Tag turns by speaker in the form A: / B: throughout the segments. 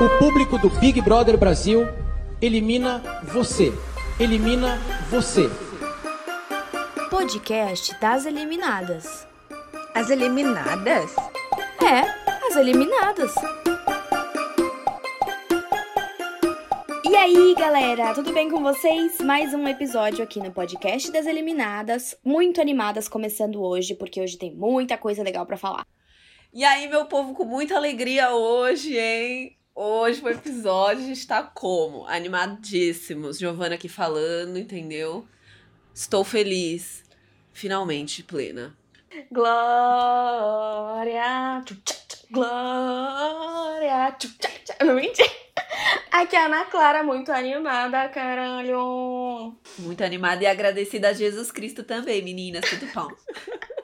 A: O público do Big Brother Brasil elimina você. Elimina você.
B: Podcast das eliminadas.
C: As eliminadas?
B: É, as eliminadas. E aí, galera, tudo bem com vocês? Mais um episódio aqui no podcast das eliminadas, muito animadas começando hoje, porque hoje tem muita coisa legal para falar.
D: E aí, meu povo, com muita alegria hoje, hein? Hoje o episódio está como? Animadíssimos. Giovana aqui falando, entendeu? Estou feliz. Finalmente plena.
C: Glória, glória, mentira. Aqui é a Ana Clara, muito animada, caralho.
D: Muito animada e agradecida a Jesus Cristo também, meninas. Tudo bom?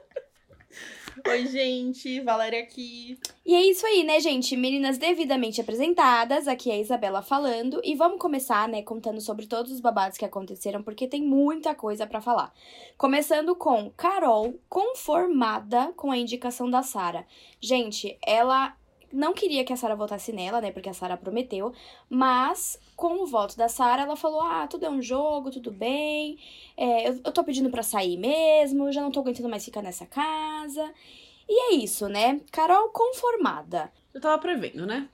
E: Oi, gente, Valéria aqui.
B: E é isso aí, né, gente? Meninas devidamente apresentadas, aqui é a Isabela falando. E vamos começar, né, contando sobre todos os babados que aconteceram, porque tem muita coisa para falar. Começando com Carol, conformada com a indicação da Sara. Gente, ela não queria que a Sara votasse nela, né? Porque a Sara prometeu. Mas, com o voto da Sara, ela falou: ah, tudo é um jogo, tudo bem. É, eu, eu tô pedindo pra sair mesmo, já não tô aguentando mais ficar nessa casa. E é isso, né? Carol conformada.
D: Eu tava prevendo, né?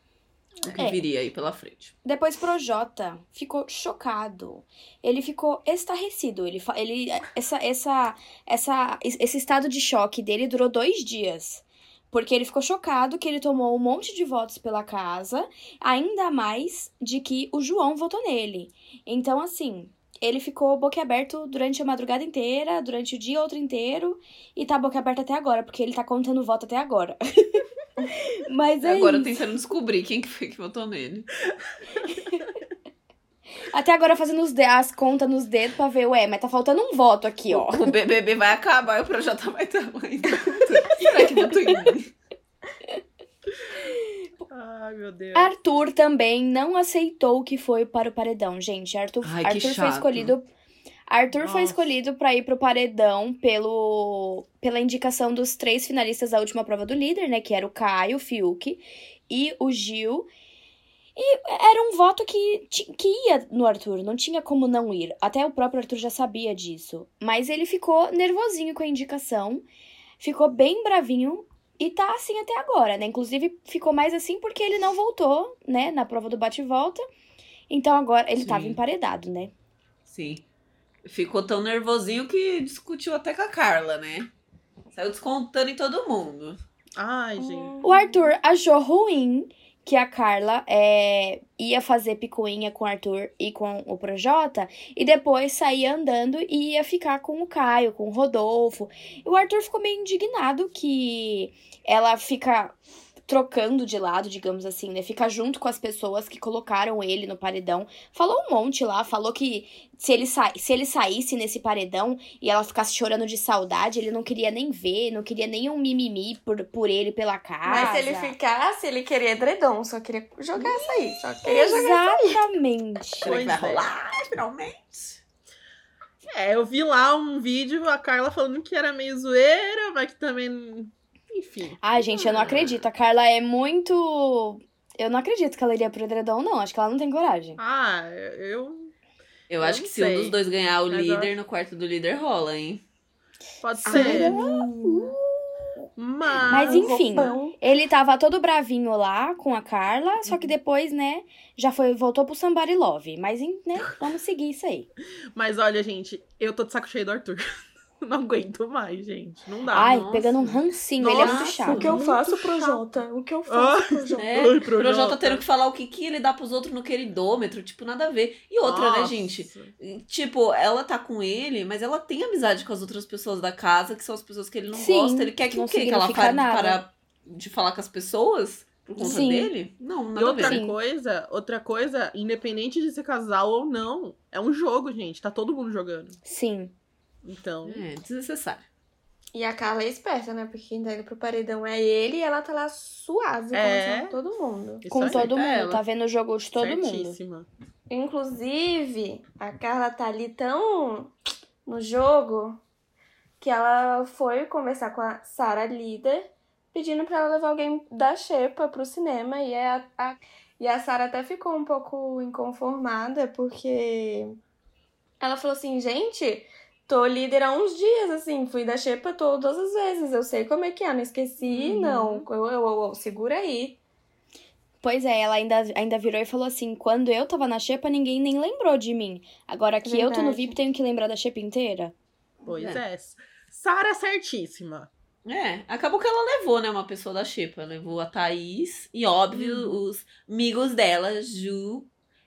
D: O que
B: É.
D: viria aí pela frente.
B: Depois Projota ficou chocado. Ele ficou estarrecido. Ele, ele essa, essa, essa, esse estado de choque dele durou dois dias. Porque ele ficou chocado que ele tomou um monte de votos pela casa, ainda mais de que o João votou nele. Então, assim, ele ficou boquiaberto durante a madrugada inteira, durante o dia outro inteiro, e tá boquiaberto até agora, porque ele tá contando voto até agora. Mas é
D: Agora
B: isso.
D: tentando descobrir quem que foi que votou nele.
B: Até agora fazendo os de- as contas nos dedos pra ver, ué, mas tá faltando um voto aqui, ó.
D: O BBB vai acabar e o projeto vai estar mais. Será que votou em mim?
E: Ai, meu Deus.
B: Arthur também não aceitou que foi para o paredão, gente. Arthur,
D: Ai,
B: Arthur foi escolhido. Arthur foi
E: Nossa.
B: escolhido pra ir pro paredão pelo pela indicação dos três finalistas da última prova do líder, né, que era o Caio, o Fiuk e o Gil. E era um voto que, que ia no Arthur, não tinha como não ir. Até o próprio Arthur já sabia disso. Mas ele ficou nervosinho com a indicação, ficou bem bravinho e tá assim até agora, né? Inclusive ficou mais assim porque ele não voltou, né, na prova do bate e volta. Então agora ele tava
D: Sim.
B: emparedado, né?
D: Sim. Ficou tão nervosinho que discutiu até com a Carla, né? Saiu descontando em todo mundo.
E: Ai, gente.
B: O Arthur achou ruim que a Carla é, ia fazer picuinha com o Arthur e com o Projota e depois saía andando e ia ficar com o Caio, com o Rodolfo. E o Arthur ficou meio indignado que ela fica trocando de lado, digamos assim, né? Fica junto com as pessoas que colocaram ele no paredão. Falou um monte lá, falou que se ele, sa se ele saísse nesse paredão e ela ficasse chorando de saudade, ele não queria nem ver, não queria nem um mimimi por, por ele pela casa.
C: Mas se ele ficasse, ele queria edredom, só queria jogar essa aí. Só queria jogar.
B: Exatamente.
D: Será que vai
E: Pois é.
D: rolar, finalmente?
E: É, eu vi lá um vídeo, a Carla falando que era meio zoeira, mas que também. Enfim.
B: Ai, gente, eu não acredito. A Carla é muito. Eu não acredito que ela iria pro edredom, não. Acho que ela não tem coragem.
E: Ah, eu.
D: Eu
E: Eu
D: acho que se um dos dois ganhar o
E: Mas eu
D: líder, no quarto do líder rola, hein?
E: Pode ser.
B: Mas
E: Mas.
B: enfim,
C: roupão.
B: ele tava todo bravinho lá com a Carla, só que depois, né, já foi, voltou pro Somebody Love. Mas, né, vamos seguir isso aí.
E: Mas olha, gente, eu tô de saco cheio do Arthur. Não aguento mais, gente. Não dá.
B: Ai,
D: nossa.
B: pegando um rancinho, ele é muito
E: Nossa,
B: chato.
C: O que eu faço. Projota? O que eu
E: Ah.
C: faço, Projota?
D: É,
E: Ai,
D: o
E: Projota.
D: Projota tendo que falar o que, que ele dá pros outros no queridômetro, tipo, nada a ver. E outra, né,
E: Nossa.
D: gente? Tipo, ela tá com ele, mas ela tem amizade com as outras pessoas da casa, que são as pessoas que ele não
B: Sim,
D: gosta. Ele quer que o quê? Que ela pare
B: nada.
D: para de falar com as pessoas por conta
B: Sim.
D: dele? Não,
E: E
D: nada a
E: outra
D: ver.
B: Sim.
E: coisa, outra coisa, independente de ser casal ou não, é um jogo, gente. Tá todo mundo jogando.
B: Sim.
E: Então.
D: É, desnecessário.
C: E a Carla é esperta, né? Porque quem tá indo pro paredão é ele e ela tá lá suave,
E: É.
C: conversando com todo mundo.
E: isso
B: Com todo
E: tá
B: mundo.
E: ela.
B: Tá vendo o jogo de todo mundo.
E: Certíssima.
C: Inclusive, a Carla tá ali tão no jogo que ela foi conversar com a Sara líder, pedindo pra ela levar alguém da Xepa pro cinema. E é a, a- E a Sara até ficou um pouco inconformada, porque ela falou assim, gente, tô líder há uns dias, assim, fui da Xepa todas as vezes, eu sei como é que é, não esqueci,
E: Uhum.
C: não, eu, eu, eu- eu- segura aí.
B: Pois é, ela ainda, ainda virou e falou assim: quando eu tava na Xepa, ninguém nem lembrou de mim. Agora que eu tô no
C: Verdade.
B: VIP, tenho que lembrar da Xepa inteira.
E: Pois
D: É.
E: é. Sara certíssima.
D: É, acabou que ela levou, né, uma pessoa da Xepa. Levou a Thaís e, óbvio,
E: Uhum.
D: os amigos dela, Ju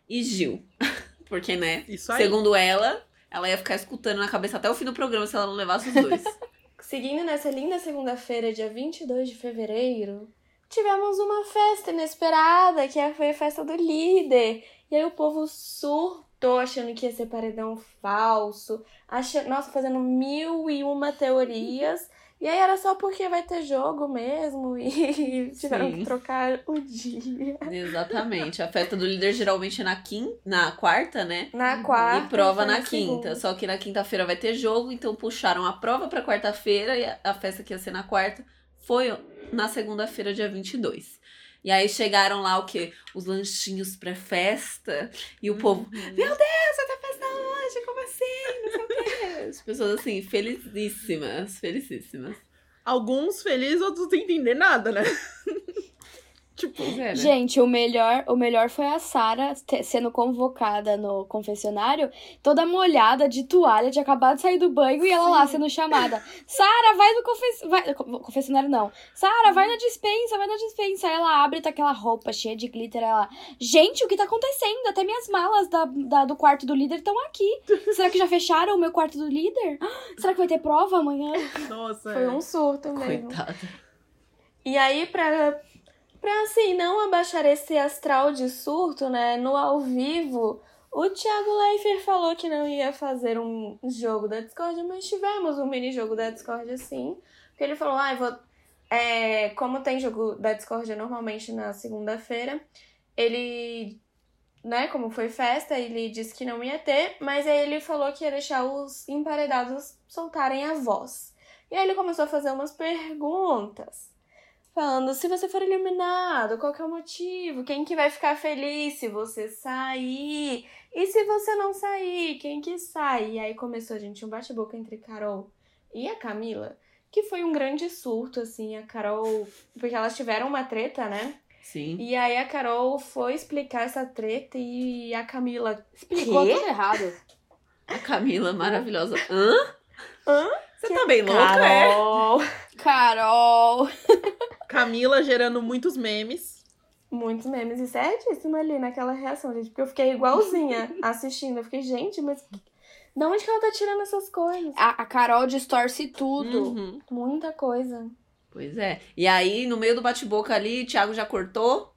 D: e Gil. Porque, né,
E: Isso aí.
D: segundo ela, ela ia ficar escutando na cabeça até o fim do programa se ela não levasse os dois.
C: Seguindo nessa linda segunda-feira, dia 22 de fevereiro, tivemos uma festa inesperada, que foi a festa do líder. E aí o povo surtou achando que ia ser paredão falso, acha... nossa, fazendo mil e uma teorias. E aí era só porque vai ter jogo mesmo e tiveram
D: Sim.
C: que trocar o dia.
D: Exatamente. A festa do líder geralmente é na, quin... na quarta, né?
C: Na quarta.
D: e prova na quinta. Só que na quinta-feira vai ter jogo, então puxaram a prova pra quarta-feira e a- a festa que ia ser na quarta foi na segunda-feira, dia 22. E aí chegaram lá o quê? Os lanchinhos pré-festa e o povo,
E: Uhum.
D: meu Deus, pessoas assim, felicíssimas, felicíssimas.
E: Alguns felizes, outros sem entender nada, né? Tipo,
D: Pois é, né?
B: Gente, o melhor, o melhor foi a Sara sendo convocada no confessionário, toda molhada de toalha, de acabar de sair do banho e ela lá sendo chamada. Sara, vai no confes... vai... co- confessionário não. Sara, vai na dispensa, vai na dispensa. Aí ela abre tá aquela roupa cheia de glitter, ela, gente, o que tá acontecendo? Até minhas malas da, da- do quarto do líder estão aqui. Será que já fecharam o meu quarto do líder? Será que vai ter prova amanhã?
E: nossa.
C: Foi
E: é.
C: um surto mesmo.
D: Coitada.
C: E aí, pra, pra assim, não abaixar esse astral de surto, né? No ao vivo, o Thiago Leifert falou que não ia fazer um jogo da Discord, mas tivemos um mini jogo da Discord sim. Porque ele falou, ah, vou. É, como tem jogo da Discord normalmente na segunda-feira, ele. Né, como foi festa, ele disse que não ia ter, mas aí ele falou que ia deixar os emparedados soltarem a voz. E aí ele começou a fazer umas perguntas falando se você for eliminado, qual que é o motivo, quem que vai ficar feliz se você sair, e se você não sair, quem que sai? E aí começou, gente, um bate-boca entre Carol e a Camila, que foi um grande surto, assim, a Carol, porque elas tiveram uma treta, né?
D: Sim.
C: E aí a Carol foi explicar essa treta e a Camila
B: Explicou
C: Quê?
B: tudo errado.
D: A Camila maravilhosa. Hã?
C: Hã?
D: Você tá bem louca, é?
C: Carol!
E: Camila gerando muitos memes.
C: Muitos memes e certíssima ali naquela reação, gente. Porque eu fiquei igualzinha assistindo. Eu fiquei, gente, mas de onde que ela tá tirando essas coisas?
B: A, a Carol distorce tudo.
E: Uhum.
C: Muita coisa.
D: Pois é. E aí, no meio do bate-boca ali, o Thiago já cortou,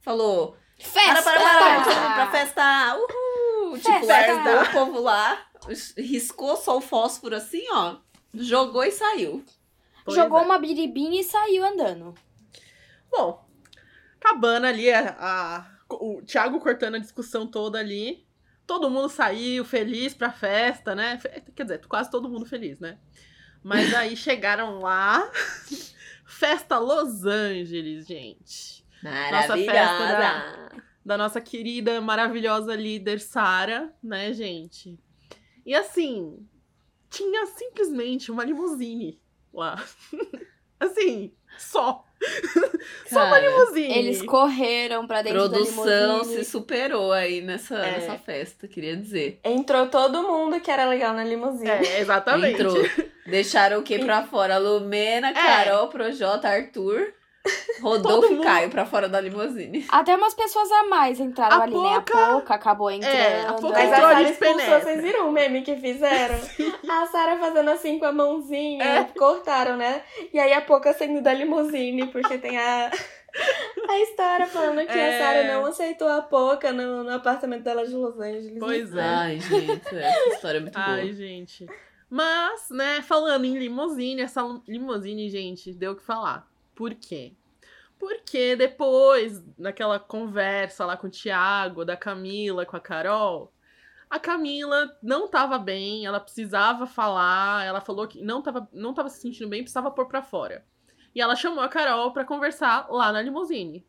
D: falou:
B: Festa!
D: Para, para, para, mundo pra festa! Uhul! Tipo,
B: Festa!
D: largou o povo lá, riscou só o fósforo assim, ó, jogou e saiu.
E: Pois
B: Jogou
E: é.
B: uma biribinha e saiu andando.
E: Bom, acabando ali a, a- o Thiago cortando a discussão toda ali. Todo mundo saiu feliz pra festa, né? Quer dizer, quase todo mundo feliz, né? Mas aí chegaram lá. Festa Los Angeles, gente.
D: Maravilhosa!
E: Da nossa querida, maravilhosa líder Sara, né, gente? E assim, tinha simplesmente uma limusine lá. assim, só. Só uma
D: Cara,
E: limusine.
B: Eles correram pra dentro
D: produção
B: da limusine.
D: se superou aí nessa,
E: É.
D: nessa festa, queria dizer.
C: Entrou todo mundo que era legal na limusine.
E: É, exatamente.
D: Entrou. Deixaram o que pra fora? Lumena, Carol, Projota, Arthur, Rodolfo e
E: mundo-
D: Caio pra fora da limusine.
B: Até umas pessoas a mais entraram
E: A
B: ali, né? A
E: Poca-
B: Pouca acabou entrando.
E: É, a Poca
C: Mas a expulsou, vocês viram o meme que fizeram? A Sara fazendo assim com a mãozinha,
E: É.
C: cortaram, né? E aí a Poca saindo da limusine, porque tem a, a história falando que
E: É.
C: a Sara não aceitou a Poca no, no apartamento dela de Los Angeles.
E: Pois é.
D: Ai, gente, essa história é muito
E: Ai,
D: boa.
E: gente. Mas, né, falando em limusine, essa limusine, gente, deu o que falar. Por quê? Porque depois, naquela conversa lá com o Thiago, da Camila com a Carol, a Camila não tava bem, ela precisava falar, ela falou que não tava, não tava se sentindo bem, precisava pôr pra fora. E ela chamou a Carol pra conversar lá na limusine.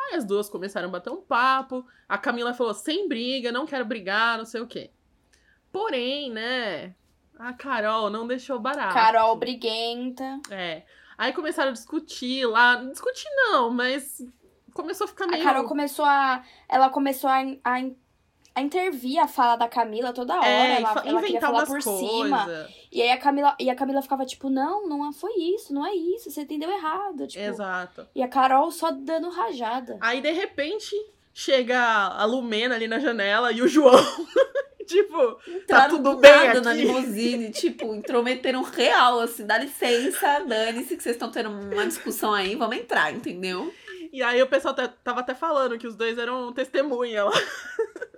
E: Aí as duas começaram a bater um papo. A Camila falou: sem briga, não quero brigar, não sei o quê. Porém, né? A Carol não deixou barato.
B: Carol briguenta.
E: É. Aí começaram a discutir lá. Discutir não, mas começou a ficar meio.
B: A Carol começou a. Ela começou a, a, a intervir a fala da Camila toda hora.
E: é,
B: ela, ela queria
E: inventar
B: falar
E: umas
B: por cima.
E: coisas.
B: E aí a Camila, e a Camila ficava tipo, não, não foi isso, não é isso, você entendeu errado. Tipo,
E: Exato.
B: E a Carol só dando rajada.
E: Aí, de repente, chega a Lumena ali na janela e o João. tipo,
D: Entraram
E: tudo
D: do
E: bem
D: nada
E: aqui?
D: na limusine, tipo, intrometeram real, assim, dá licença, dane-se que vocês estão tendo uma discussão aí, vamos entrar, entendeu?
E: e aí o pessoal tá- tava até falando que os dois eram testemunha lá.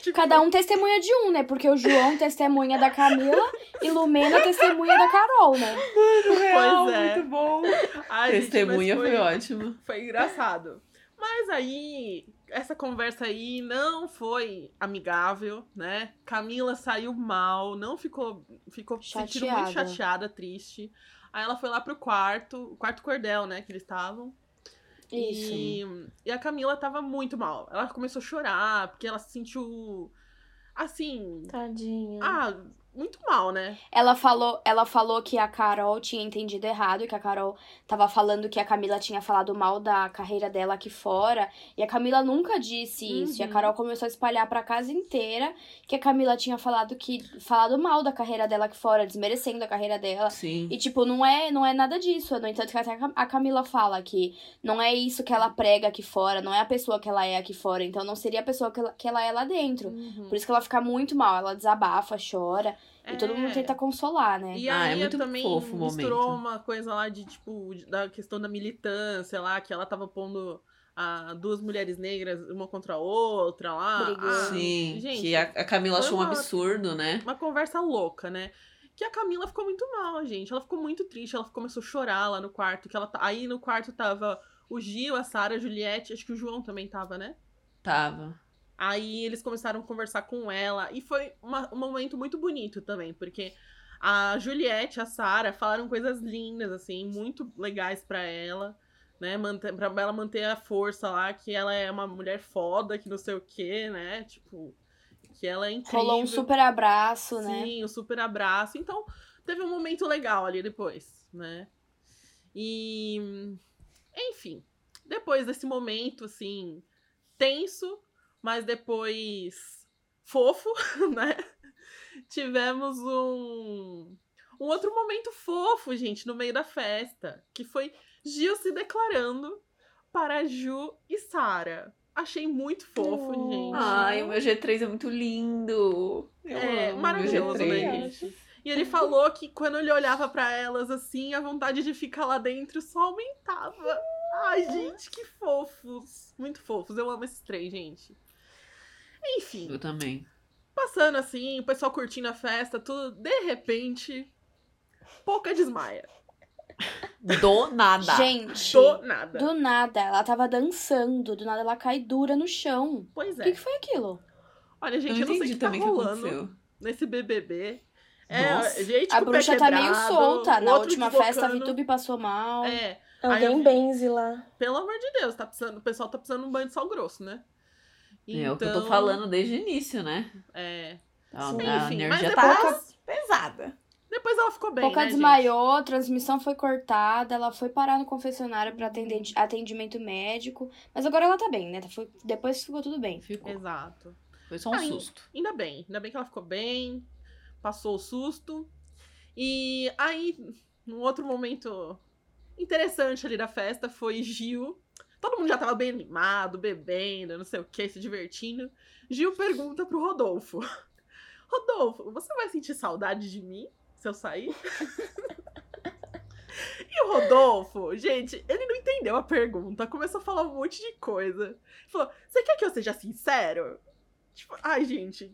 E: Tipo,
B: Cada um testemunha de um, né? Porque o João testemunha da Camila e Lumena testemunha da Carol, né?
E: Pois é.
D: muito bom.
E: Ai, gente,
D: Testemunha
E: mas
D: foi ótimo.
E: Foi engraçado. Mas aí, essa conversa aí não foi amigável, né? Camila saiu mal, não ficou. Ficou se sentindo muito
B: Chateada.
E: chateada, triste. Aí ela foi lá pro quarto, o quarto cordel, né? Que eles estavam.
B: Isso.
E: E, e a Camila tava muito mal. Ela começou a chorar, porque ela se sentiu. Assim.
C: Tadinha.
E: Ah, muito mal, né?
B: Ela falou, ela falou que a Carol tinha entendido errado, que a Carol tava falando que a Camila tinha falado mal da carreira dela aqui fora, e a Camila nunca disse isso. E a
E: Uhum.
B: Carol começou a espalhar pra casa inteira que a Camila tinha falado que falado mal da carreira dela aqui fora, desmerecendo a carreira dela.
D: Sim.
B: E, tipo, não é, não é nada disso. No entanto, que até a Camila fala que não é isso que ela prega aqui fora, não é a pessoa que ela é aqui fora. Então, não seria a pessoa que ela, que ela é lá dentro.
E: Uhum.
B: Por isso que ela fica muito mal. Ela desabafa, chora. E todo mundo
E: É.
B: tenta consolar, né?
E: E
D: Ah, é
E: aí
D: muito
E: também
D: fofo o
E: misturou
D: momento.
E: uma coisa lá de, tipo, da questão da militância lá, que ela tava pondo ah, duas mulheres negras uma contra a outra lá. Ah,
D: Sim,
E: gente,
D: que a, a Camila achou um
E: uma-
D: absurdo, né?
E: uma conversa louca, né? Que a Camila ficou muito mal, gente. Ela ficou muito triste, ela começou a chorar lá no quarto. Que ela. Aí no quarto tava o Gil, a Sara, a Juliette, acho que o João também tava, né?
D: Tava.
E: Aí eles começaram a conversar com ela. E foi uma- um momento muito bonito também, porque a Juliette, a Sara falaram coisas lindas, assim, muito legais pra ela. Né, manter, pra ela manter a força lá, que ela é uma mulher foda, que não sei o quê, né? Tipo, que ela é incrível.
B: Rolou um super abraço, né?
E: Sim, o super abraço. Então, teve um momento legal ali depois, né? E. Enfim. Depois desse momento, assim, tenso, mas depois fofo, né? Tivemos um. Um outro momento fofo, gente, no meio da festa, que foi Gil se declarando para Ju e Sara. Achei muito fofo,
C: Oh.
E: gente.
D: Ai, o meu G3 é muito lindo. Eu
E: É, maravilhoso, né,
D: G3.
E: gente? E ele falou que quando ele olhava pra elas assim, a vontade de ficar lá dentro só aumentava. Ai, gente, que fofos. Muito fofos. Eu amo esses três, gente. Enfim,
D: Eu também.
E: passando assim, o pessoal curtindo a festa, tudo. De repente, pouca desmaia.
D: Do nada.
B: Gente,
E: Do nada.
B: do nada, ela tava dançando, do nada ela cai dura no chão.
E: Pois
B: O
E: é.
B: que, que foi aquilo?
E: Olha,
D: Eu
E: gente,
D: não
E: eu não sei o que tá
D: o que
E: rolando
D: aconteceu.
E: nesse BBB. É,
D: Nossa.
E: gente
B: A
E: o
B: bruxa tá meio solta. Na última festa, a. Vitube passou mal.
E: É,
C: Alguém
E: Aí eu-
C: benze lá.
E: Pelo amor de Deus, tá precisando, o pessoal tá precisando de um banho de sal grosso, né?
D: É o que eu tô
E: Então,
D: falando desde o início, né?
E: É.
D: A,
C: Sim,
D: a
E: enfim,
D: energia
E: mas
D: tá
E: depois-
D: pesada.
E: Depois ela ficou bem,
B: Pouca
E: né, gente?
B: desmaiou, a transmissão foi cortada, ela foi parar no confessionário pra atender atendimento médico. Mas agora ela tá bem, né? Foi, depois ficou tudo bem.
D: Ficou.
E: Exato.
D: Foi só um
E: Ai,
D: susto.
E: Ainda bem, ainda bem que ela ficou bem, passou o susto. E aí, num outro momento interessante ali da festa foi Gil. Todo mundo já tava bem animado, bebendo, não sei o que, se divertindo. Gil pergunta pro Rodolfo: Rodolfo, você vai sentir saudade de mim se eu sair? e o Rodolfo, gente, ele não entendeu a pergunta, começou a falar um monte de coisa. Falou: Você quer que eu seja sincero? Tipo, ai, gente.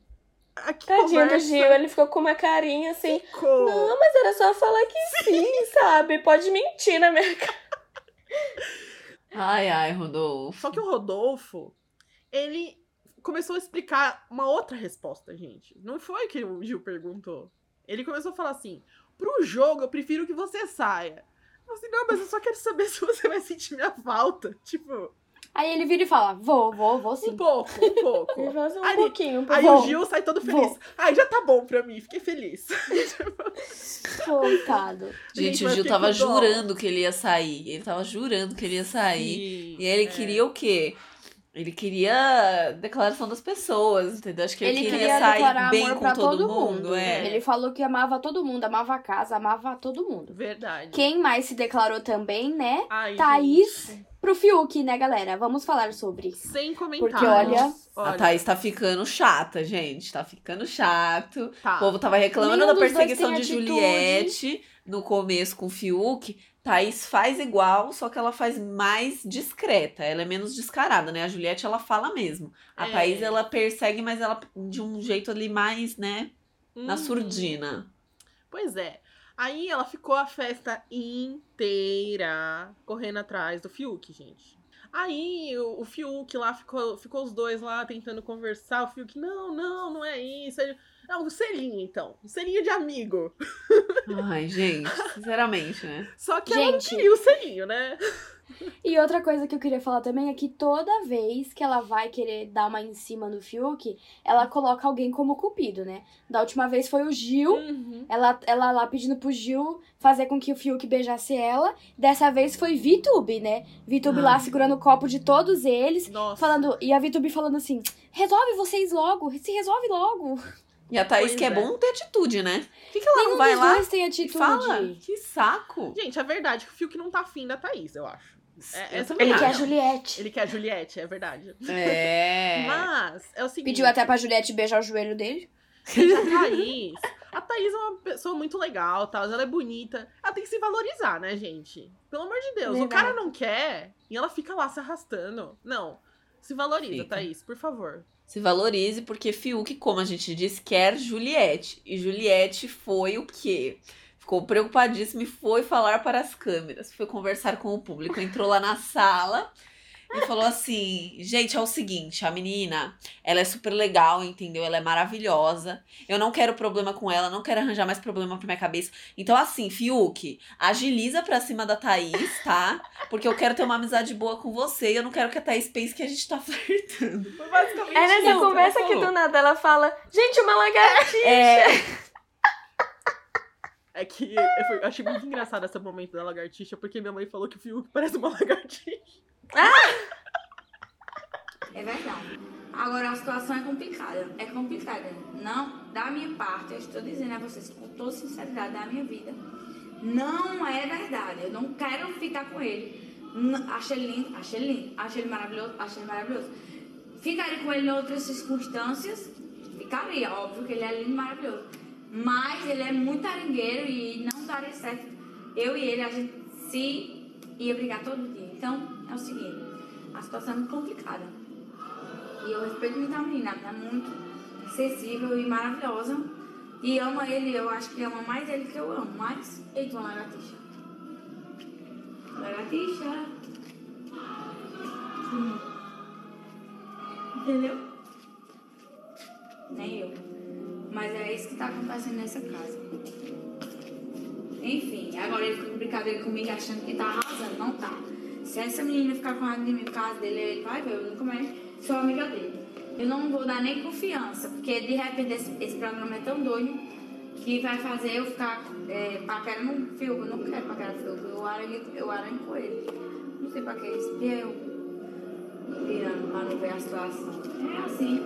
E: Aqui
C: Tadinho do
E: conversa
C: Gil, ele ficou com uma carinha assim.
E: ficou.
C: Não, mas era só falar que sim, sabe? Pode mentir na minha cara.
D: Ai, ai, Rodolfo.
E: Só que o Rodolfo, ele começou a explicar uma outra resposta, gente. Não foi o que o Gil perguntou. Ele começou a falar assim: pro jogo, eu prefiro que você saia. Eu falei assim, não, mas eu só quero saber se você vai sentir minha falta. Tipo,
B: Aí ele vira e fala: Vou, vou, vou sim.
E: Um pouco, um pouco.
C: Ele fala assim, um
E: Aí-
C: pouquinho, um
E: Aí
C: pouquinho.
E: o Gil sai todo feliz.
B: Vou.
E: Ai, já tá bom pra mim, fiquei feliz.
B: Coitado.
D: Gente,
E: Gente,
D: o Gil tava jurando que ele ia sair. Ele tava jurando que ele ia sair.
E: Sim,
D: E ele
E: é.
D: queria o quê? Ele queria declaração das pessoas, entendeu? Acho que ele,
B: Ele
D: queria,
B: queria
D: sair
B: declarar
D: bem
B: amor
D: com
B: pra
D: todo,
B: todo
D: mundo.
B: mundo.
D: É.
B: Ele falou que amava todo mundo, amava a casa, amava todo mundo.
E: Verdade.
B: Quem mais se declarou também, né?
E: Ai,
B: Thaís
E: gente,
B: pro Fiuk, né, galera? Vamos falar sobre.
E: Sem comentários.
B: Porque olha-
D: A Thaís tá ficando chata, gente. Tá ficando chato.
E: Tá.
D: O povo tava reclamando
B: Nenhum
D: da perseguição de
B: atitude.
D: Juliette no começo com o Fiuk. Thaís faz igual, só que ela faz mais discreta. Ela é menos descarada, né? A Juliette, ela fala mesmo. A
E: É.
D: Thaís, ela persegue, mas ela de um jeito ali mais, né? Na
E: Uhum.
D: surdina.
E: Pois é. Aí ela ficou a festa inteira correndo atrás do Fiuk, gente. Aí o, o Fiuk lá ficou, ficou os dois lá tentando conversar. O Fiuk, não, não, não é isso. Não, o selinho então. O selinho de amigo.
D: Ai, gente, sinceramente, né?
E: Só que ela não
B: Gente,
E: queria o selinho, né?
B: E outra coisa que eu queria falar também é que toda vez que ela vai querer dar uma em cima do Fiuk, ela coloca alguém como cupido, né? Da última vez foi o Gil,
E: Uhum.
B: ela, ela lá pedindo pro Gil fazer com que o Fiuk beijasse ela. Dessa vez foi Vitube, né? Vitube lá
D: Ah.
B: segurando o copo de todos eles,
E: Nossa.
B: falando, e a Vitube falando assim: resolve vocês logo, se resolve logo.
D: E a Thaís
E: Pois
D: que é,
E: é.
D: bom ter atitude, né? Por que ela
B: Nenhum
D: não vai
B: dos
D: lá
B: dois tem
D: e
B: atitude.
D: fala? Que saco.
E: Gente, é verdade que o Fiuk não tá afim da Thaís, eu acho. É,
D: também
B: Ele quer a. Juliette.
E: Ele quer a Juliette, é verdade.
D: É.
E: Mas é o seguinte.
B: Pediu até pra Juliette beijar o joelho dele.
E: A Thaís. A Thaís é uma pessoa muito legal, tal, ela é bonita. Ela tem que se valorizar, né, gente? Pelo amor de Deus. O cara não quer e ela fica lá se arrastando. Não. Se valoriza,
D: Fica.
E: Thaís, por favor.
D: Se valorize, porque Fiuk, como a gente disse, quer Juliette. E Juliette foi o quê? Ficou preocupadíssima e foi falar para as câmeras. Foi conversar com o público. Entrou lá na sala e falou assim: gente, é o seguinte, a menina, ela é super legal, entendeu? Ela é maravilhosa. Eu não quero problema com ela, não quero arranjar mais problema pra minha cabeça. Então, assim, Fiuk, agiliza pra cima da Thaís, tá? Porque eu quero ter uma amizade boa com você e eu não quero que a Thaís pense que a gente tá flertando. Foi basicamente
C: É nessa
D: isso
C: conversa que do nada ela fala, gente, uma lagartixa.
D: É,
E: É que eu, fui- eu achei muito engraçado esse momento da lagartixa, porque minha mãe falou que o Fiuk parece uma lagartixa.
F: É verdade. Agora a situação é complicada. É complicada. Não, da minha parte, eu estou dizendo a vocês com toda sinceridade da minha vida. Não é verdade. Eu não quero ficar com ele. Achei ele lindo, achei ele lindo, achei ele maravilhoso, achei ele maravilhoso. Ficaria com ele em outras circunstâncias? Ficaria, óbvio que ele é lindo e maravilhoso. Mas ele é muito aringueiro e não daria certo. Eu e ele, a gente se ia brigar todo dia. Então, é o seguinte, a situação é muito complicada. E eu respeito muito a menina, ela é muito sensível e maravilhosa. E ama ele, eu acho que ama mais ele que eu amo. Mas, eita, uma lagartixa. Lagartixa. Entendeu? Nem eu. Mas é isso que tá acontecendo nessa casa. Enfim, agora ele fica com brincadeira comigo achando que tá arrasando. Não tá. Se essa menina ficar com raiva de mim por causa dele, ele vai ver, eu nunca mais sou amiga dele. Eu não vou dar nem confiança, porque de repente esse, esse programa é tão doido que vai fazer eu ficar é, paquerando um filme. Eu não quero paquerar filme, eu aranho, eu aranho com ele. Não sei pra que isso. E eu virando pra não ver a situação. É assim.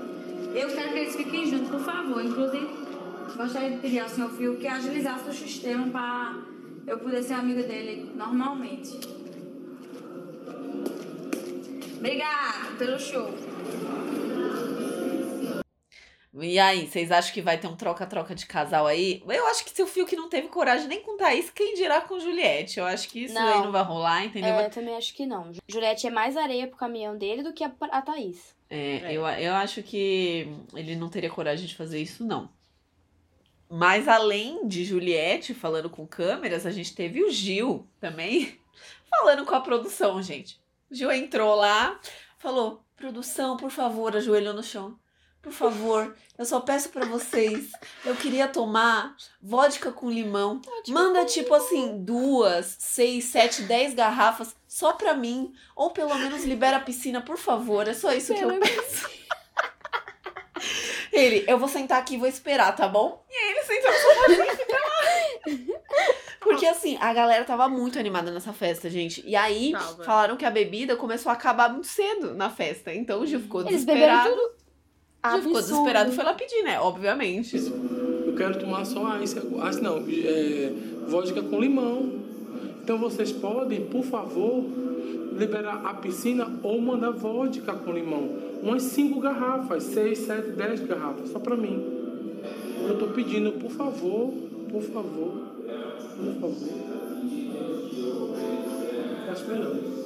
F: Eu quero que eles fiquem juntos, por favor. Inclusive, gostaria de pedir ao senhor Fio que agilizasse o sistema para eu poder ser amiga dele normalmente. Obrigada pelo show.
D: E aí, vocês acham que vai ter um troca-troca de casal aí? Eu acho que se o Fiuk não teve coragem nem com Thaís, quem dirá com Juliette? Eu acho que isso
B: Não.
D: aí não vai rolar, entendeu?
B: É, eu também acho que não. Juliette é mais areia pro caminhão dele do que a, a Thaís.
D: É, Eu, eu acho que ele não teria coragem de fazer isso, não. Mas além de Juliette falando com câmeras, a gente teve o Gil também falando com a produção, gente. O Gil entrou lá, falou: produção, por favor, ajoelhou no chão. Por favor, eu só peço pra vocês. Eu queria tomar vodka com limão. Manda, tipo assim, duas, seis, sete, dez garrafas só pra mim. Ou pelo menos libera a piscina, por favor. É só isso que eu peço. Ele, eu vou sentar aqui e vou esperar, tá bom? E aí ele sentou no sofazinho e fica lá. Porque assim, a galera tava muito animada nessa festa, gente. E aí,
E: Tava.
D: falaram que a bebida começou a acabar muito cedo na festa. Então o Gil ficou
B: Eles beberam
D: desesperado. Gil ficou
B: Absurdo.
D: desesperado e foi lá pedir, né? Obviamente.
G: Eu quero tomar só ice, ice não, é, vodka com limão. Então vocês podem, por favor, liberar a piscina ou mandar vodka com limão. Umas cinco garrafas, seis, sete, dez garrafas, só pra mim. Eu tô pedindo, por favor, por favor, por favor. Tá esperando.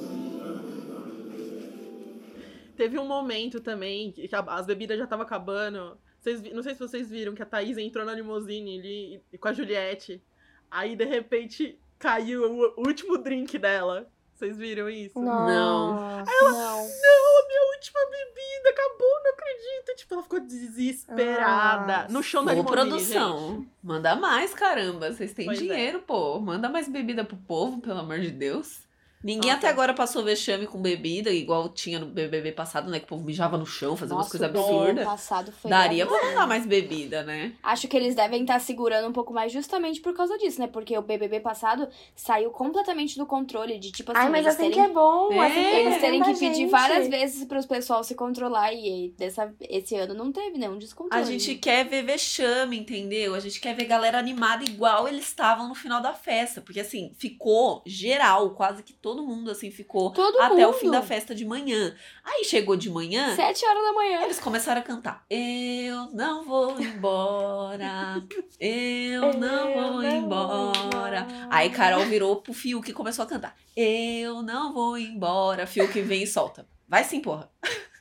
E: Teve um momento também que a- as bebidas já estavam acabando. Vocês, não sei se vocês viram que a Thaís entrou na limusine ali e- com a Juliette. Aí, de repente, caiu o, último drink dela. Vocês viram isso?
D: Não.
B: não.
E: Não, a minha última bebida acabou, não acredito. Tipo, ela ficou desesperada.
B: Nossa.
E: No chão da
D: Ô,
E: limusine,
D: produção.
E: gente.
D: Manda mais, caramba. Vocês têm
E: Pois é.
D: dinheiro, pô. Manda mais bebida pro povo, pelo amor de Deus. Ninguém
E: Nossa.
D: até agora passou vexame com bebida, igual tinha no BBB passado, né? Que o povo mijava no chão, fazia umas
B: Nossa,
D: coisas
B: o BBB
D: absurdas.
B: passado foi
D: Daria pra mandar mais bebida, né?
B: Acho que eles devem estar segurando um pouco mais justamente por causa disso, né? Porque o BBB passado saiu completamente do controle de tipo assim,
C: Ai, mas
B: eles
C: assim
B: terem,
C: que é bom.
D: É,
C: assim que
B: eles terem que pedir
C: gente.
B: várias vezes para os pessoal se controlar e dessa esse ano não teve nenhum descontrole.
D: A gente quer ver vexame, entendeu? A gente quer ver galera animada igual eles estavam no final da festa. Porque, assim, ficou geral, quase que todo mundo, assim, ficou
B: Todo
D: até o
B: mundo.
D: fim da festa de manhã. Aí chegou de manhã,
B: Sete horas da manhã.
D: eles começaram a cantar. Eu não vou embora, eu não vou embora. Aí Carol virou pro Fiuk e começou a cantar. Eu não vou embora. Fiuk vem e solta. Vai sim, porra.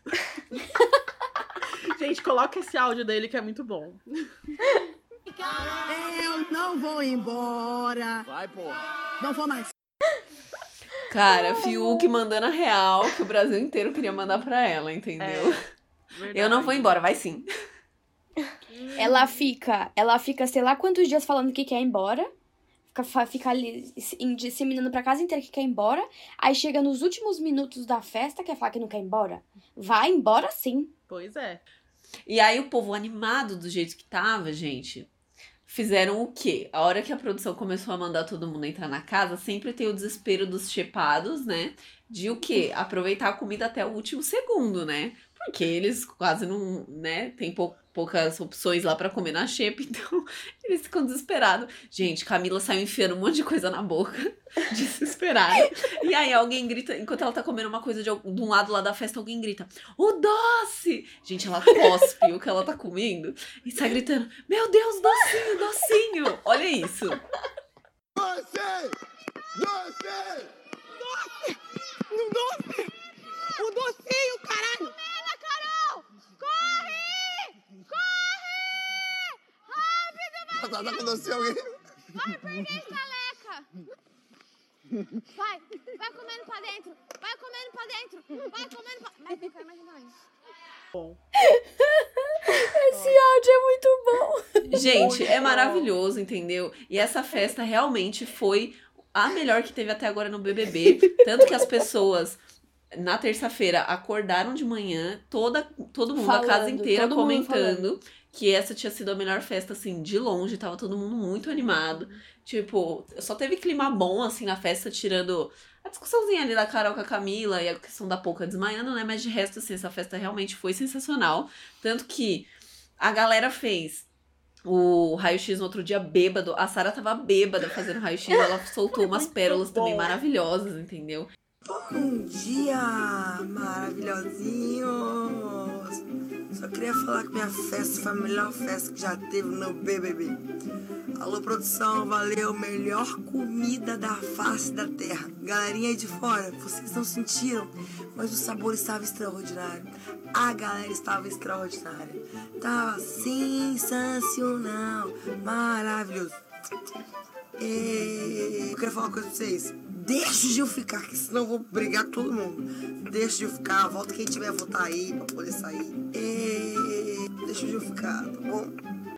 E: Gente, coloca esse áudio dele que é muito bom.
H: Eu não vou embora. Vai, pô. Não vou mais.
D: Cara, Fiuk mandando a real que o Brasil inteiro queria mandar pra ela, entendeu? Eu não vou embora, vai sim.
B: Ela fica, ela fica, sei lá quantos dias falando que quer ir embora. Fica, fica ali se- em- disseminando pra casa inteira que quer ir embora. Aí chega nos últimos minutos da festa, quer falar que não quer ir embora. Vai embora sim.
E: Pois é.
D: E aí o povo animado do jeito que tava, gente, fizeram o quê? A hora que a produção começou a mandar todo mundo entrar na casa, sempre tem o desespero dos chepados, né? De o quê? Aproveitar a comida até o último segundo, né? Porque eles quase não, né? Tem pou- poucas opções lá pra comer na xepa, então eles ficam desesperados. Gente, Camila saiu enfiando um monte de coisa na boca, desesperada. E aí alguém grita, enquanto ela tá comendo uma coisa de, de um lado lá da festa, alguém grita, o doce! Gente, ela cospe o que ela tá comendo e sai gritando, meu Deus, docinho, docinho! Olha isso.
H: Doce! Doce! Doce! Um doce! O docinho, caralho! Pega, Carol! Corre! Corre! Rápido, vai! Tá com docinho alguém?
I: Vai perder estaleca! Vai, vai comendo pra dentro! Vai comendo pra dentro! Vai comendo pra... Vai, fica mais
B: Esse áudio é muito bom.
D: Gente, é maravilhoso, entendeu? E essa festa realmente foi a melhor que teve até agora no BBB. Tanto que as pessoas, na terça-feira, acordaram de manhã, toda, todo mundo, a casa
B: Falando,
D: inteira comentando que essa tinha sido a melhor festa, assim, de longe. Tava todo mundo muito animado. Tipo, só teve clima bom, assim, na festa, tirando a discussãozinha ali da Carol com a Camila e a questão da Pouca desmaiando, né? Mas de resto, assim, essa festa realmente foi sensacional. Tanto que a galera fez o raio-x no outro dia bêbado. A Sara tava bêbada fazendo raio-x. Ela soltou umas pérolas também
E: bom.
D: maravilhosas, entendeu?
J: Bom dia, maravilhosinhos! Só queria falar que minha festa foi a melhor festa que já teve no BBB. Alô, produção, valeu! Melhor comida da face da terra. Galerinha aí de fora, vocês não sentiram, mas o sabor estava extraordinário. A galera estava extraordinária. Tava sensacional, maravilhoso. É, Eu quero falar uma coisa pra vocês. Deixa o Gil ficar, que senão eu vou brigar com todo mundo. Deixa o Gil ficar, volta quem tiver votar aí pra poder sair. É, Deixa o Gil ficar, tá bom?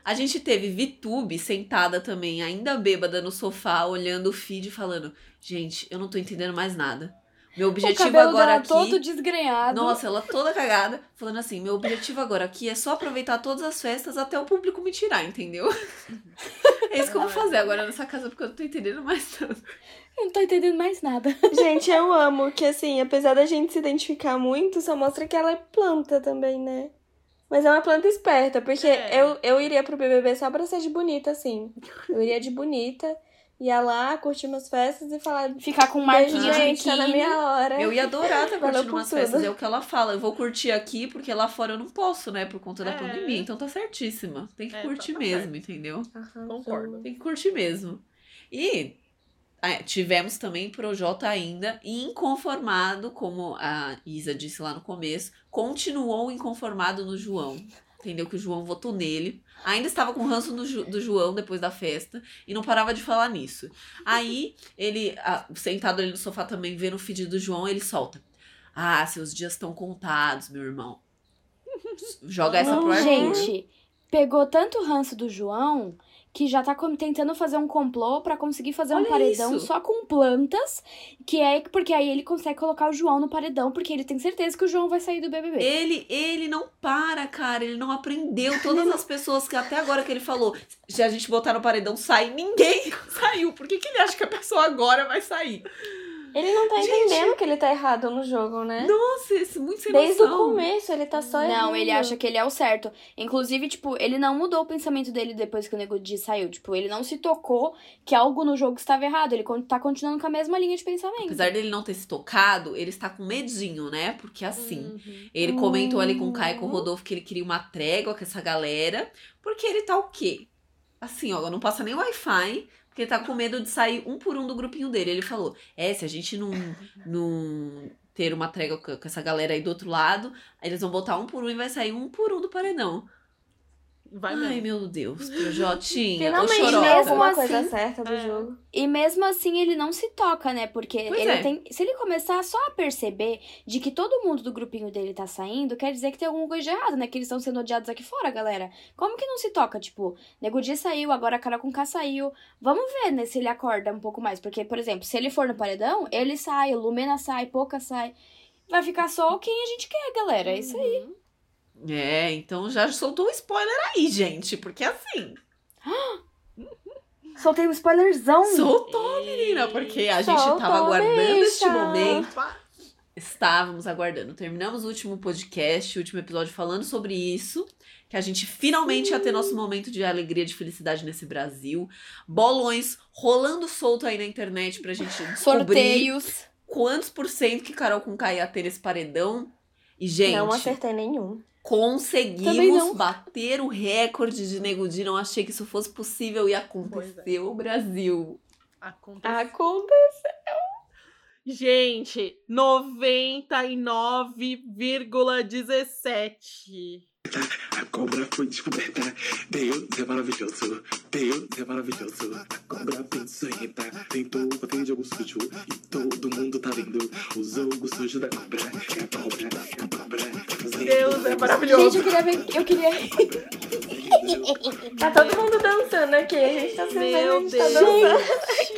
D: A gente teve Vitube sentada também, ainda bêbada no sofá, olhando o feed e falando: Gente, eu não tô entendendo mais nada. Meu
B: o
D: objetivo
B: cabelo
D: agora
B: dela
D: aqui.
B: todo desgrenhado.
D: Nossa, ela toda cagada, falando assim: meu objetivo agora aqui é só aproveitar todas as festas até o público me tirar, entendeu? É isso que eu vou fazer agora nessa casa, porque eu não tô entendendo mais nada.
B: Eu não tô entendendo mais nada.
C: Gente, eu amo que, assim, apesar da gente se identificar muito, só mostra que ela é planta também, né? Mas é uma planta esperta, porque
E: É.
C: eu, eu iria pro BBB só pra ser de bonita, assim. Eu iria de bonita, ia lá, curtir umas festas e falar...
B: Ficar com marquinha de
C: gente, tá na
B: biquíni.
C: minha hora.
D: Eu ia adorar estar
C: Valeu
D: curtindo umas festas,
C: tudo.
D: é o que ela fala. Eu vou curtir aqui porque lá fora eu não posso, né? Por conta da
E: É.
D: pandemia. Então tá certíssima. Tem que
E: É,
D: curtir
E: tá
D: mesmo, entendeu?
C: Arrasou.
E: Concordo.
D: Tem que curtir mesmo. E é, tivemos também Projota ainda inconformado, como a Isa disse lá no começo, continuou inconformado no João. Entendeu? Que o João votou nele. Ainda estava com ranço do, do João depois da festa e não parava de falar nisso. Aí, ele, sentado ali no sofá também, vendo o feed do João, ele solta. Ah, seus dias estão contados, meu irmão. Joga essa pro Arthur.
B: Gente, pegou tanto ranço do João que já tá tentando fazer um complô pra conseguir fazer um
D: Olha
B: paredão
D: isso.
B: só com plantas, que é porque aí ele consegue colocar o João no paredão, porque ele tem certeza que o João vai sair do BBB.
D: Ele, ele não para, cara. Ele não aprendeu. Todas as pessoas que até agora que ele falou, se a gente botar no paredão, sai. Ninguém saiu. Por que, que ele acha que a pessoa agora vai sair?
C: Ele não tá
D: Gente.
C: entendendo que ele tá errado no jogo, né?
D: Nossa, isso é muito sem
C: Desde o
D: noção.
C: começo, ele tá só
B: Não,
C: errando.
B: ele acha que ele é o certo. Inclusive, tipo, ele não mudou o pensamento dele depois que o Nego Di saiu. Tipo, ele não se tocou que algo no jogo estava errado. Ele tá continuando com a mesma linha de pensamento.
D: Apesar dele não ter se tocado, ele está com medinho, né? Porque assim,
E: Uhum.
D: ele comentou ali com o Caio e com o
C: Uhum.
D: Rodolfo que ele queria uma trégua com essa galera. Porque ele tá o quê? Assim, ó, não passa nem Wi-Fi. Porque tá com medo de sair um por um do grupinho dele. Ele falou: É, se a gente não, não ter uma trégua com essa galera aí do outro lado, eles vão botar um por um e vai sair um por um do paredão.
E: Vai
D: Ai,
E: mesmo.
D: meu Deus, Projotinha.
C: Finalmente,
D: Ô,
C: né?
D: Chorota.
C: Alguma
B: assim.
C: coisa certa do
E: É.
C: jogo.
B: E mesmo assim ele não se toca, né? Porque
D: Pois
B: ele
D: é.
B: tem. Se ele começar só a perceber de que todo mundo do grupinho dele tá saindo, quer dizer que tem alguma coisa de errado, né? Que eles estão sendo odiados aqui fora, galera. Como que não se toca? Tipo, Nego Di saiu, agora a Cara com K saiu. Vamos ver, né, se ele acorda um pouco mais. Porque, por exemplo, se ele for no paredão, ele sai, Lumena sai, Pouca sai. Vai ficar só quem a gente quer, galera. É isso aí.
D: É, então já soltou um spoiler aí, gente. Porque assim,
B: Soltei um spoilerzão.
D: soltou, menina. Porque a gente
C: Soltou,
D: tava aguardando este
C: bicha.
D: momento.
E: Opa.
D: Estávamos aguardando. Terminamos o último podcast, o último episódio falando sobre isso. Que a gente finalmente ia ter nosso momento de alegria, de felicidade nesse Brasil. Bolões rolando solto aí na internet pra gente descobrir
B: Sorteios.
D: quantos por cento que Carol com K ia ter nesse paredão. E, gente,
C: Não acertei nenhum.
D: Conseguimos bater o recorde de Nego Di. Não achei que isso fosse possível e aconteceu o Brasil.
E: Aconteceu.
C: A conta
E: Gente, 99,17.
K: A cobra foi descoberta. Deus é maravilhoso. Deus é maravilhoso. A cobra peçonhenta tentou bater jogo sujo. E todo mundo tá vendo o jogo sujo da cobra. É a cobra, é a cobra. fazendo
E: Deus é
B: Gente,
E: maravilhoso.
B: eu queria ver. Eu queria.
C: Tá todo mundo dançando aqui. A gente tá sendo
E: Meu
C: a gente tá
E: Deus.
C: dançando.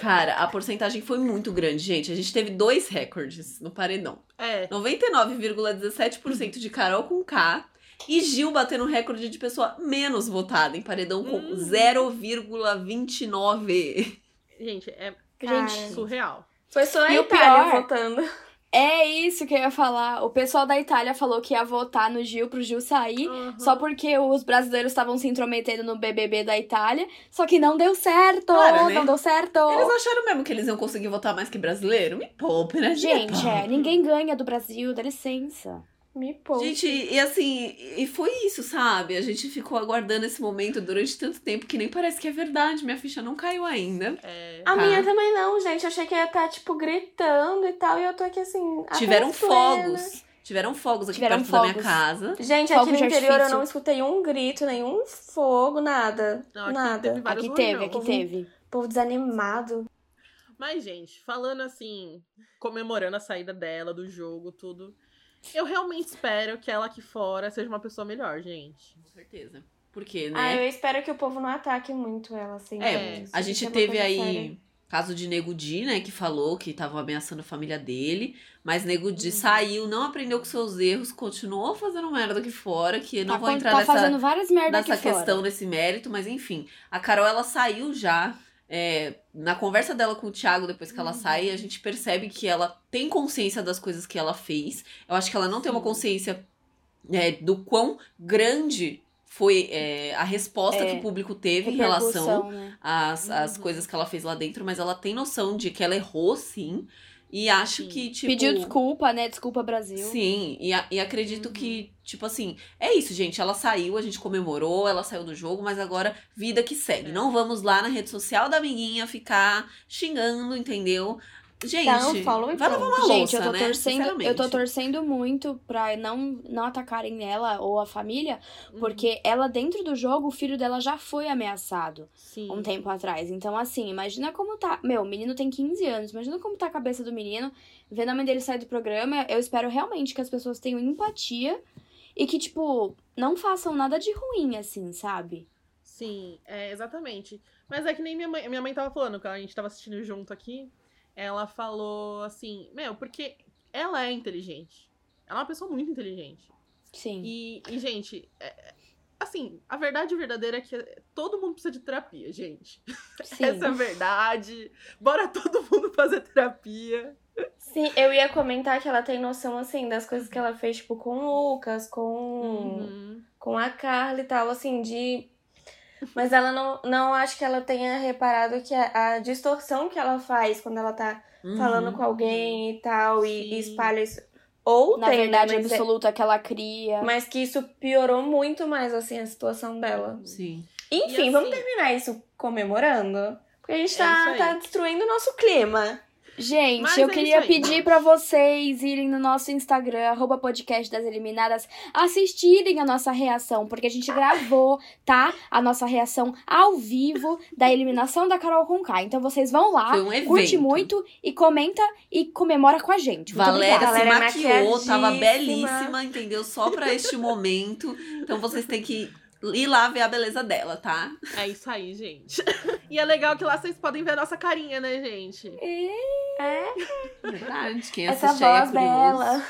D: Cara, a porcentagem foi muito grande, gente. A gente teve dois recordes no paredão.
E: É.
D: 99,17% de Carol com K e Gil batendo o recorde de pessoa menos votada em paredão com
E: Hum.
D: 0,29.
E: Gente, é
B: Gente,
E: surreal.
C: Foi só a
B: E o
C: Itália
B: pior-
C: votando.
B: É isso que eu ia falar. O pessoal da Itália falou que ia votar no Gil pro Gil sair.
E: Uhum.
B: Só porque os brasileiros estavam se intrometendo no BBB da Itália. Só que não deu certo!
D: Claro, né?
B: Não deu certo!
D: Eles acharam mesmo que eles iam conseguir votar mais que brasileiro? Me poupe, né?
B: Gente, é, ninguém ganha do Brasil, dá licença.
C: Me poupa.
D: Gente, e assim, e foi isso, sabe? A gente ficou aguardando esse momento durante tanto tempo que nem parece que é verdade. Minha ficha não caiu ainda.
E: É.
C: A
D: Tá.
C: minha também não, gente. Eu achei que ia estar, tipo, gritando e tal. E eu tô aqui assim.
D: Tiveram
C: plena.
D: fogos. Tiveram fogos aqui
B: Tiveram
D: perto da minha
B: fogos.
D: casa.
C: Gente,
B: Fogo
C: aqui no interior eu
B: artifício.
C: não escutei um grito, nenhum fogo, nada.
E: Não, aqui
C: nada.
E: teve
B: Aqui teve, aqui teve.
C: Povo desanimado.
E: Mas, gente, falando assim, comemorando a saída dela do jogo, tudo. Eu realmente espero que ela aqui fora seja uma pessoa melhor, gente.
D: Com certeza. Porque,
C: Ah, eu
D: né?
C: espero que o povo não ataque muito ela, assim.
D: É,
C: Isso
D: a gente teve aí
C: séria.
D: caso de Nego Di, né, que falou que estavam ameaçando a família dele, mas Nego
C: Uhum.
D: Di saiu, não aprendeu com seus erros, continuou fazendo merda aqui fora, que não
B: Tá,
D: vou entrar
B: tá
D: nessa,
B: fazendo várias merdas
D: nessa
B: aqui fora.
D: questão, nesse mérito, mas enfim. A Carol, ela saiu já. É, na conversa dela com o Thiago, depois que ela
B: Uhum.
D: sai, a gente percebe que ela tem consciência das coisas que ela fez. Eu acho que ela não tem uma consciência é, do quão grande foi é, a resposta
B: É,
D: que o público teve em relação
B: né?
D: às, às
B: Uhum.
D: coisas que ela fez lá dentro, mas ela tem noção de que ela errou, sim. E acho que, tipo.
B: Pediu desculpa, né? Desculpa, Brasil.
D: Sim, e, a- e acredito que, tipo assim, é isso, gente. Ela saiu, a gente comemorou, ela saiu do jogo, mas agora vida que segue. Não vamos lá na rede social da amiguinha ficar xingando, entendeu? Gente,
C: Dá um follow e
D: vai lavar uma
B: Gente,
D: louça,
B: eu tô
D: né?
B: torcendo, eu tô torcendo muito pra não, não atacarem ela ou a família,
E: Uhum.
B: porque ela dentro do jogo, o filho dela já foi ameaçado
E: Sim.
B: um tempo atrás. Então, assim, imagina como tá. Meu, o menino tem 15 anos, imagina como tá a cabeça do menino, vendo a mãe dele sair do programa. Eu espero realmente que as pessoas tenham empatia e que, tipo, não façam nada de ruim, assim, sabe?
E: Sim, é, exatamente. Mas é que nem minha mãe, minha mãe tava falando, que a gente tava assistindo junto aqui. Ela falou assim, meu, porque ela é inteligente. Ela é uma pessoa muito inteligente.
B: Sim.
E: E, e, gente, é- é- assim, a verdade verdadeira é que todo mundo precisa de terapia, gente.
B: Sim.
E: Essa é a verdade. Bora todo mundo fazer terapia.
C: Sim, eu ia comentar que ela tem noção, assim, das coisas que ela fez, tipo, com o Lucas, com,
E: Uhum.
C: com a Carla e tal, assim, de. Mas ela não, não acho que ela tenha reparado que a, a distorção que ela faz quando ela tá
D: Uhum.
C: falando com alguém e tal, e, e espalha isso. Ou
B: Na
C: tem, né,
B: verdade
C: mas é-
B: absoluta que ela cria.
C: Mas que isso piorou muito mais, assim, a situação dela.
D: Sim.
C: Enfim,
E: E
C: vamos
E: assim-
C: terminar isso comemorando? Porque a gente
E: É
C: tá,
E: aí.
C: tá destruindo o nosso clima.
B: Gente,
E: Mas
B: eu
E: é
B: queria pedir pra vocês irem no nosso Instagram, arroba podcast das eliminadas, assistirem a nossa reação, porque a gente gravou, tá? A nossa reação ao vivo da eliminação da Carol Conká. Então vocês vão lá,
D: um
B: curte muito e comenta e comemora com a gente. Muito
D: Valéria
B: obrigada.
D: se
C: Valéria
D: maquiou, tava belíssima, entendeu? Só pra este momento. Então vocês têm que ir lá ver a beleza dela, tá?
E: É isso aí, gente. E é legal que lá vocês podem ver a nossa carinha, né, gente?
C: É,
D: Verdade. Quem
C: essa
D: assiste aí é
C: voz
D: curioso.
C: dela.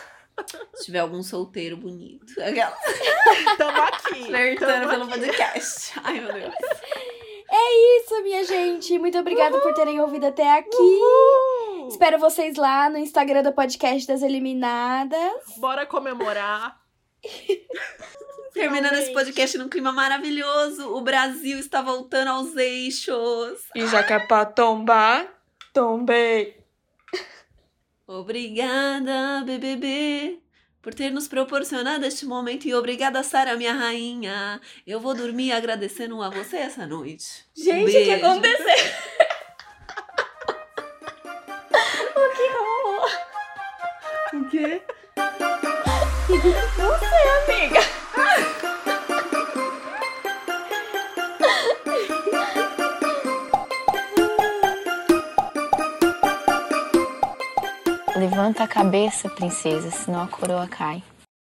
D: Se tiver algum solteiro bonito. Aquela
E: Tamo aqui.
D: flertando pelo podcast. Ai, meu Deus.
B: Isso, minha gente. Muito obrigada por terem ouvido até aqui.
E: Uhul!
B: Espero vocês lá no Instagram do podcast das eliminadas.
E: Bora comemorar.
D: Terminando esse podcast num clima maravilhoso. O Brasil está voltando aos eixos.
C: E já que é pra tombar, tombei.
D: Obrigada, BBB, por ter nos proporcionado este momento e obrigada, Sara, minha rainha. Eu vou dormir agradecendo a você essa noite. Um
C: Gente, o que aconteceu? o que rolou?
D: O quê?
L: Levanta a cabeça, princesa, senão a coroa cai.